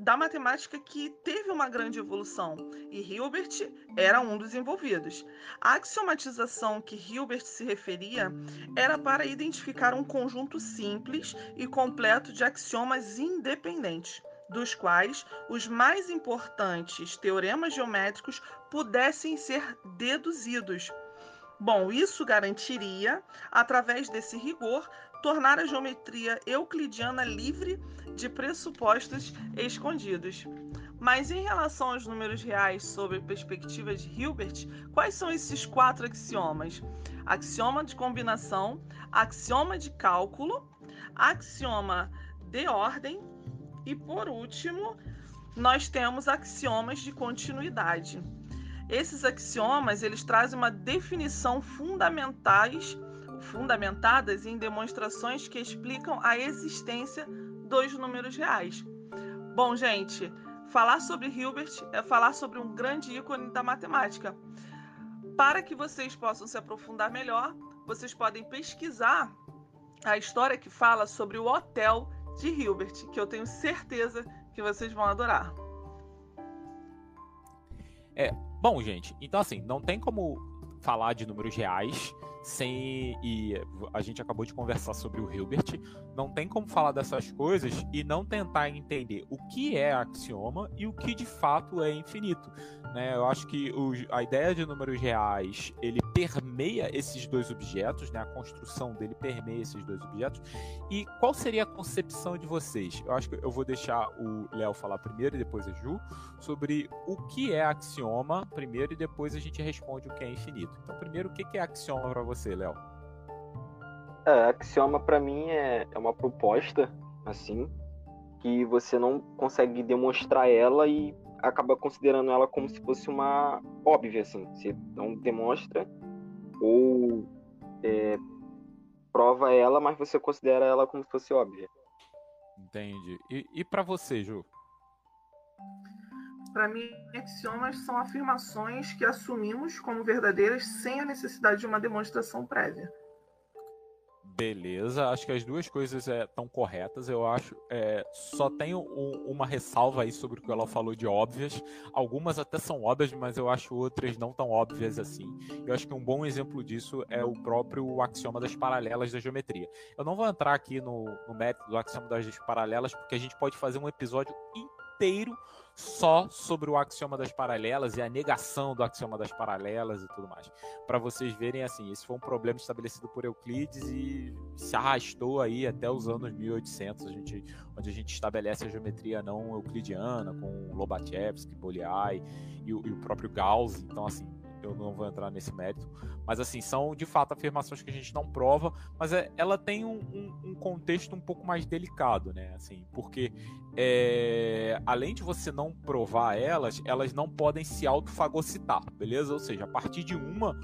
da matemática que teve uma grande evolução, e Hilbert era um dos envolvidos. A axiomatização que Hilbert se referia era para identificar um conjunto simples e completo de axiomas independentes, dos quais os mais importantes teoremas geométricos pudessem ser deduzidos. Bom, isso garantiria, através desse rigor, tornar a geometria euclidiana livre de pressupostos escondidos. Mas em relação aos números reais sob a perspectiva de Hilbert, quais são esses quatro axiomas? Axioma de combinação, axioma de cálculo, axioma de ordem e, por último, nós temos axiomas de continuidade. Esses axiomas eles trazem uma definição fundamentais fundamentadas em demonstrações que explicam a existência dos números reais. Bom, gente, falar sobre Hilbert é falar sobre um grande ícone da matemática. Para que vocês possam se aprofundar melhor, vocês podem pesquisar a história que fala sobre o hotel de Hilbert, que eu tenho certeza que vocês vão adorar. É, bom, gente, então assim, não tem como falar de números reais sem e a gente acabou de conversar sobre o Hilbert, não tem como falar dessas coisas e não tentar entender o que é axioma e o que de fato é infinito. Né? Eu acho que o, a ideia de números reais ele permeia esses dois objetos, né? A construção dele permeia esses dois objetos. E qual seria a concepção de vocês? Eu acho que eu vou deixar o Léo falar primeiro e depois a Ju sobre o que é axioma primeiro e depois a gente responde o que é infinito. Então, primeiro, o que é axioma para você, Léo? É, axioma para mim é, é uma proposta, assim, que você não consegue demonstrar ela e acaba considerando ela como se fosse uma óbvia, assim. Você não demonstra ou é, prova ela, mas você considera ela como se fosse óbvia. Entendi. E, e para você, Ju? Para mim, axiomas são afirmações que assumimos como verdadeiras sem a necessidade de uma demonstração prévia. Beleza, acho que as duas coisas estão é, corretas. Eu acho. É, só tenho um, uma ressalva aí sobre o que ela falou de óbvias. Algumas até são óbvias, mas eu acho outras não tão óbvias assim. Eu acho que um bom exemplo disso é o próprio axioma das paralelas da geometria. Eu não vou entrar aqui no, no método do axioma das paralelas, porque a gente pode fazer um episódio inteiro só sobre o axioma das paralelas e a negação do axioma das paralelas e tudo mais. Para vocês verem assim, esse foi um problema estabelecido por Euclides e se arrastou aí até os anos 1800, a gente, onde a gente estabelece a geometria não euclidiana com Lobachevsky, Bolyai e e o próprio Gauss. Então assim, eu não vou entrar nesse mérito, mas assim, são de fato afirmações que a gente não prova, mas é, ela tem um, um, um, contexto um pouco mais delicado, né? Assim, porque é, além de você não provar elas, elas não podem se autofagocitar, beleza? Ou seja, a partir de uma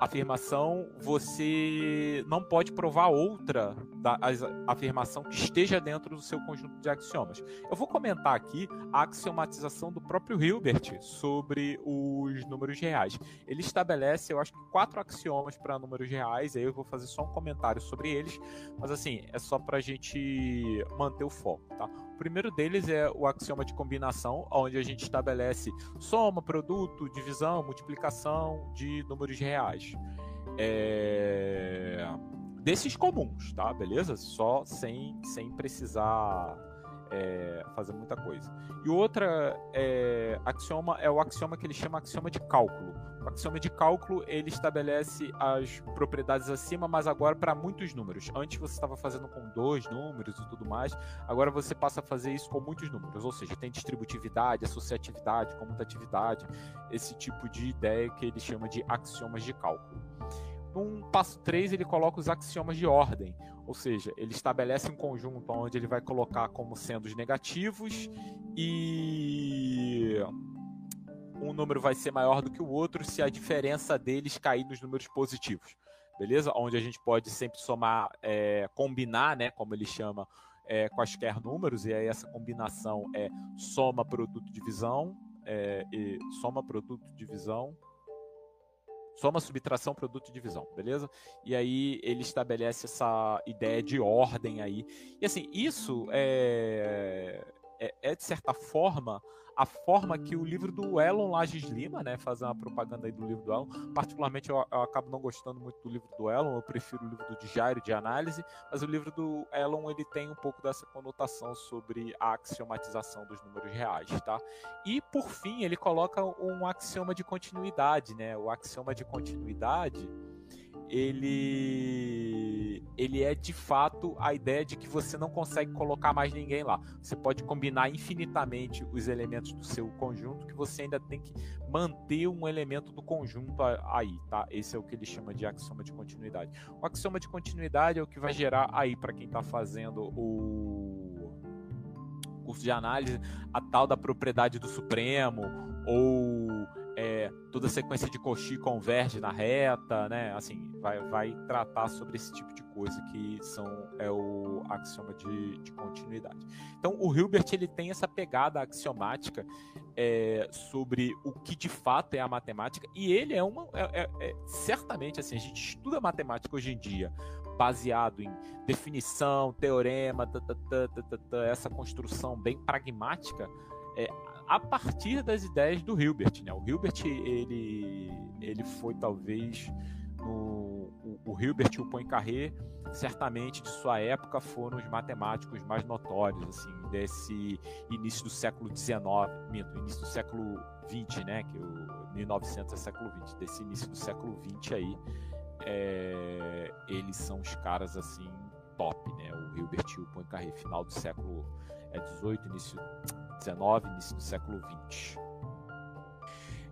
afirmação, você não pode provar outra da afirmação que esteja dentro do seu conjunto de axiomas. Eu vou comentar aqui a axiomatização do próprio Hilbert sobre os números reais. Ele estabelece, eu acho que quatro axiomas para números reais, aí eu vou fazer só um comentário sobre eles, mas assim, é só para a gente manter o foco, tá? O primeiro deles é o axioma de combinação, onde a gente estabelece soma, produto, divisão, multiplicação de números reais. É... Desses comuns, tá? Beleza? Só sem, sem precisar é, fazer muita coisa. E outra é, axioma é o axioma que ele chama axioma de cálculo. O axioma de cálculo ele estabelece as propriedades acima, mas agora para muitos números. Antes você estava fazendo com dois números e tudo mais, agora você passa a fazer isso com muitos números. Ou seja, tem distributividade, associatividade, comutatividade, esse tipo de ideia que ele chama de axiomas de cálculo. No passo 3, ele coloca os axiomas de ordem, ou seja, ele estabelece um conjunto onde ele vai colocar como sendo os negativos e um número vai ser maior do que o outro se a diferença deles cair nos números positivos. Beleza? Onde a gente pode sempre somar, é, combinar, né, como ele chama, é, quaisquer números, e aí essa combinação é soma, produto, divisão, é, e soma, produto, divisão, Soma, subtração, produto e divisão, beleza? E aí ele estabelece essa ideia de ordem aí. E assim, isso é, é, é de certa forma a forma que o livro do Elon Lages Lima, né, fazer uma propaganda aí do livro do Elon, particularmente eu, eu, acabo não gostando muito do livro do Elon, eu prefiro o livro do Jairo de análise, mas o livro do Elon ele tem um pouco dessa conotação sobre a axiomatização dos números reais, tá? E por fim, ele coloca um axioma de continuidade, né? O axioma de continuidade ele ele é de fato a ideia de que você não consegue colocar mais ninguém lá. Você pode combinar infinitamente os elementos do seu conjunto que você ainda tem que manter um elemento do conjunto aí, tá? Esse é o que ele chama de axioma de continuidade. O axioma de continuidade é o que vai gerar aí para quem está fazendo o curso de análise a tal da propriedade do supremo ou é, toda a sequência de Cauchy converge na reta, né? Assim, vai, vai tratar sobre esse tipo de coisa que são é o axioma de, de continuidade. Então, o Hilbert ele tem essa pegada axiomática é, sobre o que de fato é a matemática e ele é uma é, é, é certamente assim a gente estuda matemática hoje em dia baseado em definição, teorema, essa construção bem pragmática. É, a partir das ideias do Hilbert. Né? O Hilbert ele, ele foi talvez no, o, o Hilbert e o Poincaré certamente de sua época foram os matemáticos mais notórios assim desse início do século XIX, início do século XX, né? Que o, 1900 a século 20, desse início do século 20 aí, é, eles são os caras assim top, né? O Hilbert e o Poincaré, final do século é, 18, início 19, início do século 20.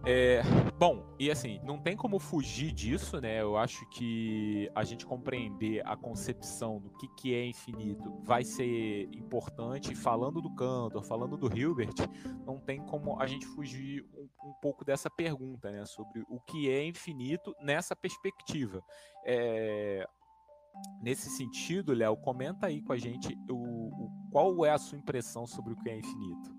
É, bom, e assim, não tem como fugir disso, né? Eu acho que a gente compreender a concepção do que, que é infinito vai ser importante. Falando do Cantor, falando do Hilbert, não tem como a gente fugir um, um pouco dessa pergunta, né? Sobre o que é infinito nessa perspectiva. É, nesse sentido, Léo, comenta aí com a gente o, o, qual é a sua impressão sobre o que é infinito.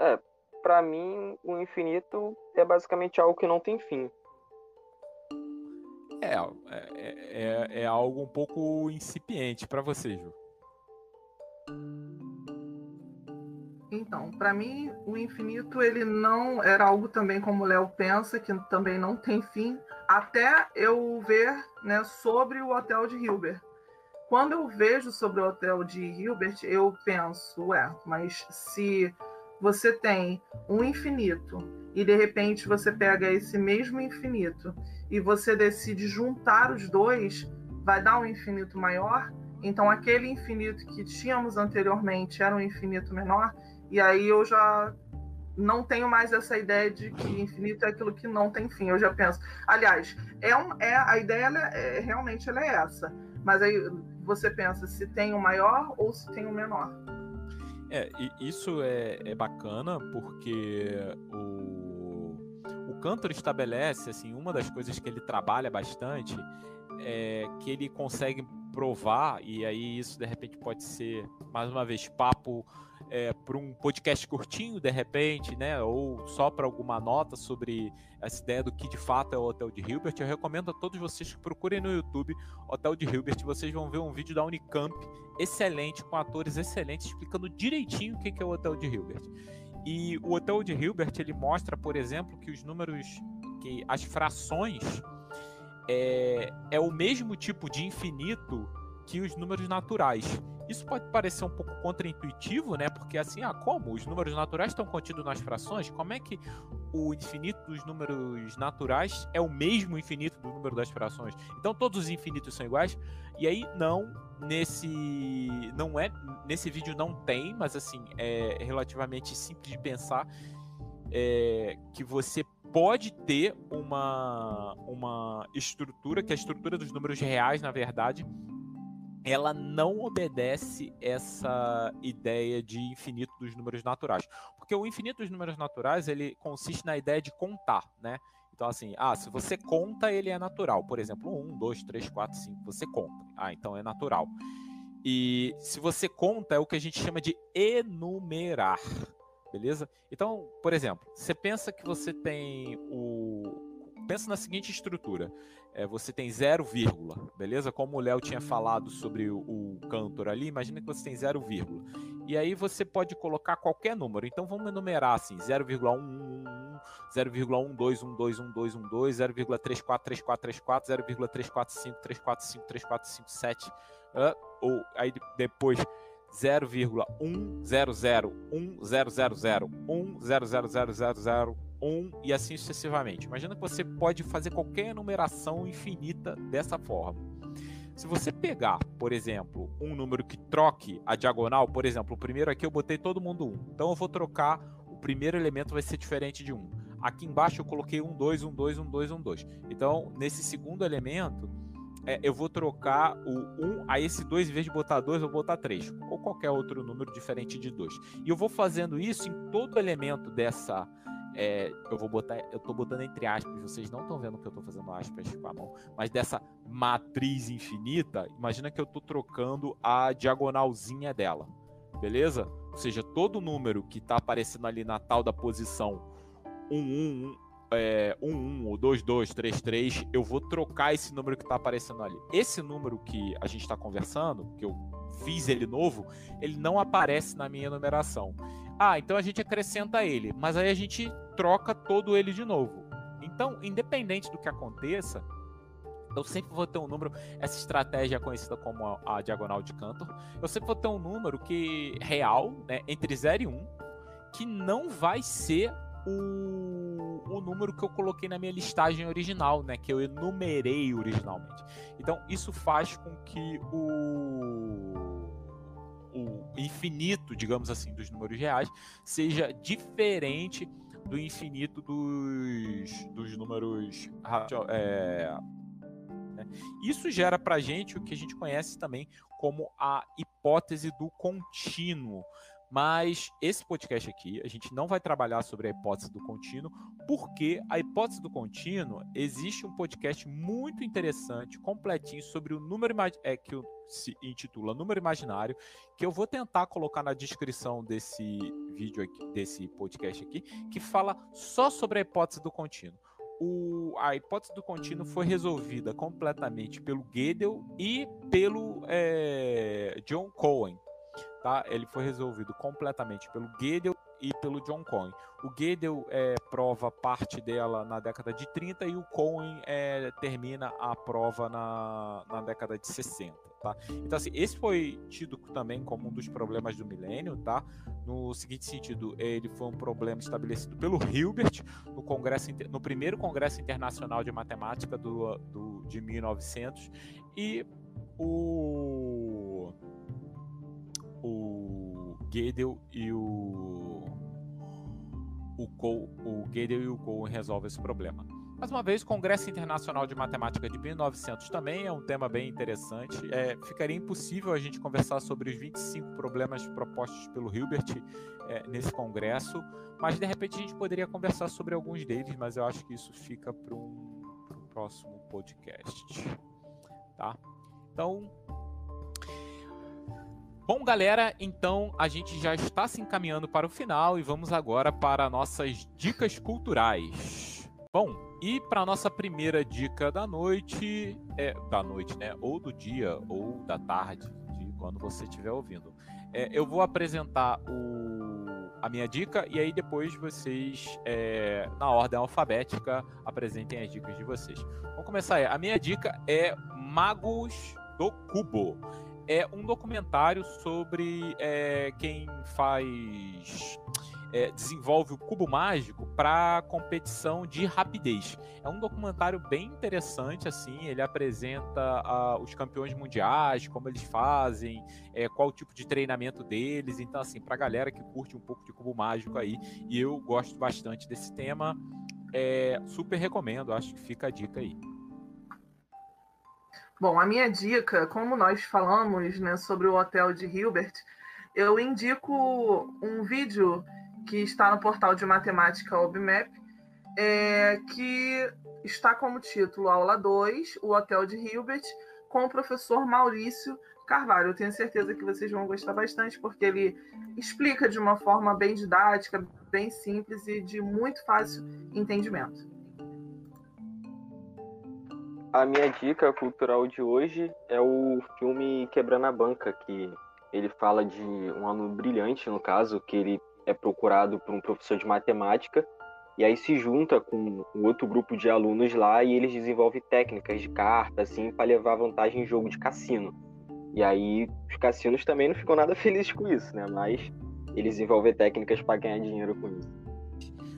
É, para mim, o infinito é basicamente algo que não tem fim. É, é, é, é algo um pouco incipiente para você, Ju. Então, para mim, o infinito ele não era algo também como o Léo pensa, que também não tem fim, até eu ver né, sobre o Hotel de Hilbert. Quando eu vejo sobre o Hotel de Hilbert, eu penso, ué, mas se você tem um infinito e de repente você pega esse mesmo infinito e você decide juntar os dois, vai dar um infinito maior. Então aquele infinito que tínhamos anteriormente era um infinito menor e aí eu já não tenho mais essa ideia de que infinito é aquilo que não tem fim. Eu já penso. Aliás, é, um, é a ideia é, realmente ela é essa. Mas aí você pensa se tem o maior ou se tem o menor. É, isso é, é bacana porque o, o Cantor estabelece, assim, uma das coisas que ele trabalha bastante é que ele consegue provar, e aí isso de repente pode ser, mais uma vez, papo é, para um podcast curtinho, de repente, né? Ou só para alguma nota sobre essa ideia do que de fato é o Hotel de Hilbert, eu recomendo a todos vocês que procurem no YouTube Hotel de Hilbert. Vocês vão ver um vídeo da Unicamp excelente, com atores excelentes, explicando direitinho o que é o Hotel de Hilbert. E o Hotel de Hilbert ele mostra, por exemplo, que os números, que as frações é, é o mesmo tipo de infinito que os números naturais. Isso pode parecer um pouco contraintuitivo, né? Porque assim, ah, como os números naturais estão contidos nas frações, como é que o infinito dos números naturais é o mesmo infinito do número das frações? Então todos os infinitos são iguais? E aí não, nesse não é nesse vídeo não tem, mas assim, é relativamente simples de pensar é, que você pode ter uma, uma estrutura, que a estrutura dos números reais, na verdade, ela não obedece essa ideia de infinito dos números naturais. Porque o infinito dos números naturais, ele consiste na ideia de contar, né? Então, assim, ah, se você conta, ele é natural. Por exemplo, 1, 2, 3, 4, 5, você conta. Ah, então é natural. E se você conta, é o que a gente chama de enumerar, beleza? Então, por exemplo, você pensa que você tem o... Pensa na seguinte estrutura é, você tem 0, beleza? Como o Léo tinha falado sobre o, o cantor ali, imagina que você tem 0, e aí você pode colocar qualquer número. Então vamos enumerar assim: 0,111, 0,12121212, 0,343434, 0,345, 345, 3457, uh, ou aí depois 0,1001001000100000 1 e assim sucessivamente. Imagina que você pode fazer qualquer numeração infinita dessa forma. Se você pegar, por exemplo, um número que troque a diagonal, por exemplo, o primeiro aqui eu botei todo mundo 1. Então eu vou trocar, o primeiro elemento vai ser diferente de 1. Aqui embaixo eu coloquei 1, 2, 1, 2, 1, 2, 1, 2. Então, nesse segundo elemento, é, eu vou trocar o 1 a esse 2, em vez de botar 2, eu vou botar 3. Ou qualquer outro número diferente de 2. E eu vou fazendo isso em todo elemento dessa é, eu vou botar, eu tô botando entre aspas, vocês não estão vendo que eu tô fazendo aspas com a mão, mas dessa matriz infinita, imagina que eu tô trocando a diagonalzinha dela, beleza? Ou seja, todo número que tá aparecendo ali na tal da posição 1, 1, 1 é, 1, 1 ou 2, 2, 3, 3, eu vou trocar esse número que está aparecendo ali. Esse número que a gente está conversando, que eu fiz ele novo, ele não aparece na minha numeração. Ah, então a gente acrescenta ele, mas aí a gente troca todo ele de novo. Então, independente do que aconteça, eu sempre vou ter um número, essa estratégia é conhecida como a, a, diagonal de Cantor, eu sempre vou ter um número que real, né, entre 0 e 1, um, que não vai ser o o, número que eu coloquei na minha listagem original, né? Que eu enumerei originalmente. Então, isso faz com que o, o infinito, digamos assim, dos números reais seja diferente do infinito dos, dos números é, né? Isso gera para gente o que a gente conhece também como a hipótese do contínuo. Mas esse podcast aqui, a gente não vai trabalhar sobre a hipótese do contínuo, porque a hipótese do contínuo existe um podcast muito interessante, completinho, sobre o número é, que se intitula Número Imaginário, que eu vou tentar colocar na descrição desse vídeo aqui, desse podcast aqui, que fala só sobre a hipótese do contínuo o, a hipótese do contínuo foi resolvida completamente pelo Gödel e pelo é, John Cohen. Tá? Ele foi resolvido completamente pelo Gödel e pelo John Cohen. O Gödel é, prova parte dela na década de 30 e o Cohen é, termina a prova na, na década de 60. Tá? Então, assim, esse foi tido também como um dos problemas do milênio, tá? No seguinte sentido, ele foi um problema estabelecido pelo Hilbert no, congresso, no primeiro Congresso Internacional de Matemática do, do, de 1900 e o, o Gödel e o o, Cole, o e o Cohen resolvem esse problema. Mais uma vez, Congresso Internacional de Matemática de 1900 também é um tema bem interessante. É, ficaria impossível a gente conversar sobre os 25 problemas propostos pelo Hilbert é, nesse congresso, mas de repente a gente poderia conversar sobre alguns deles, mas eu acho que isso fica para um, um próximo podcast. Tá? Então, Bom, galera, então a gente já está se encaminhando para o final e vamos agora para nossas dicas culturais. Bom, e para nossa primeira dica da noite, é, da noite, né? Ou do dia, ou da tarde, de quando você estiver ouvindo. É, eu vou apresentar o, a minha dica e aí depois vocês, é, na ordem alfabética, apresentem as dicas de vocês. Vamos começar. A minha dica é Magos do Cubo. É um documentário sobre é, quem faz é, desenvolve o cubo mágico para competição de rapidez. É um documentário bem interessante, assim. Ele apresenta uh, os campeões mundiais, como eles fazem, é, qual o tipo de treinamento deles. Então, assim, para galera que curte um pouco de cubo mágico aí, e eu gosto bastante desse tema, é, super recomendo. Acho que fica a dica aí. Bom, a minha dica, como nós falamos né, sobre o hotel de Hilbert, eu indico um vídeo que está no portal de matemática OBMAP, é, que está como título Aula 2, o Hotel de Hilbert, com o professor Maurício Carvalho. Eu tenho certeza que vocês vão gostar bastante, porque ele explica de uma forma bem didática, bem simples e de muito fácil entendimento. A minha dica cultural de hoje é o filme Quebrando a Banca, que ele fala de um ano brilhante, no caso, que ele é procurado por um professor de matemática e aí se junta com um outro grupo de alunos lá e eles desenvolvem técnicas de carta assim para levar vantagem em jogo de cassino. E aí os cassinos também não ficam nada felizes com isso, né? Mas eles desenvolvem técnicas para ganhar dinheiro com isso.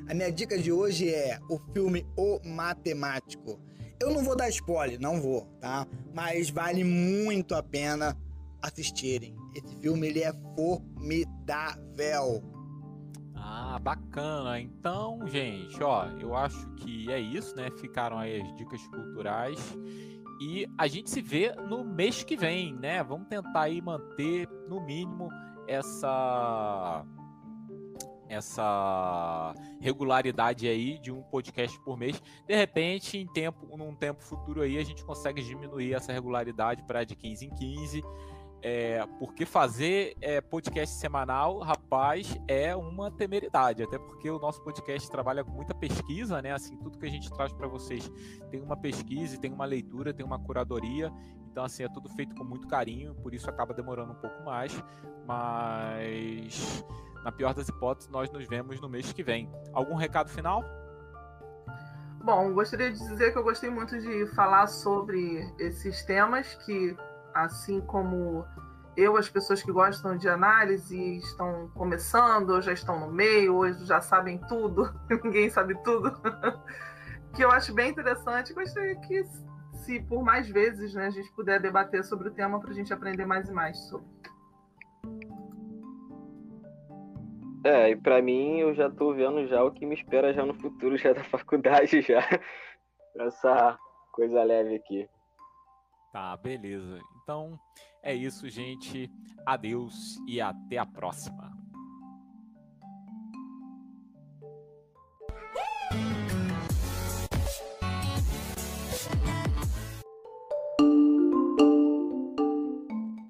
A minha dica de hoje é o filme O Matemático. Eu não vou dar spoiler, não vou, tá? Mas vale muito a pena assistirem. Esse filme ele é formidável. Ah, bacana. Então, gente, ó, eu acho que é isso, né? Ficaram aí as dicas culturais. E a gente se vê no mês que vem, né? Vamos tentar aí manter, no mínimo, essa essa regularidade aí de um podcast por mês. De repente, em tempo, num tempo futuro aí, a gente consegue diminuir essa regularidade para de 15 em 15. É, porque fazer é, podcast semanal, rapaz, é uma temeridade, até porque o nosso podcast trabalha com muita pesquisa, né? Assim, tudo que a gente traz para vocês tem uma pesquisa, tem uma leitura, tem uma curadoria, então assim é tudo feito com muito carinho, por isso acaba demorando um pouco mais, mas na pior das hipóteses nós nos vemos no mês que vem. Algum recado final? Bom, gostaria de dizer que eu gostei muito de falar sobre esses temas que assim como eu, as pessoas que gostam de análise, estão começando, ou já estão no meio, ou já sabem tudo, ninguém sabe tudo, que eu acho bem interessante. Gostaria que, se por mais vezes né, a gente puder debater sobre o tema para a gente aprender mais e mais sobre. É, e para mim eu já estou vendo já o que me espera já no futuro já da faculdade já. Essa coisa leve aqui. Tá, beleza. Então é isso, gente. Adeus e até a próxima.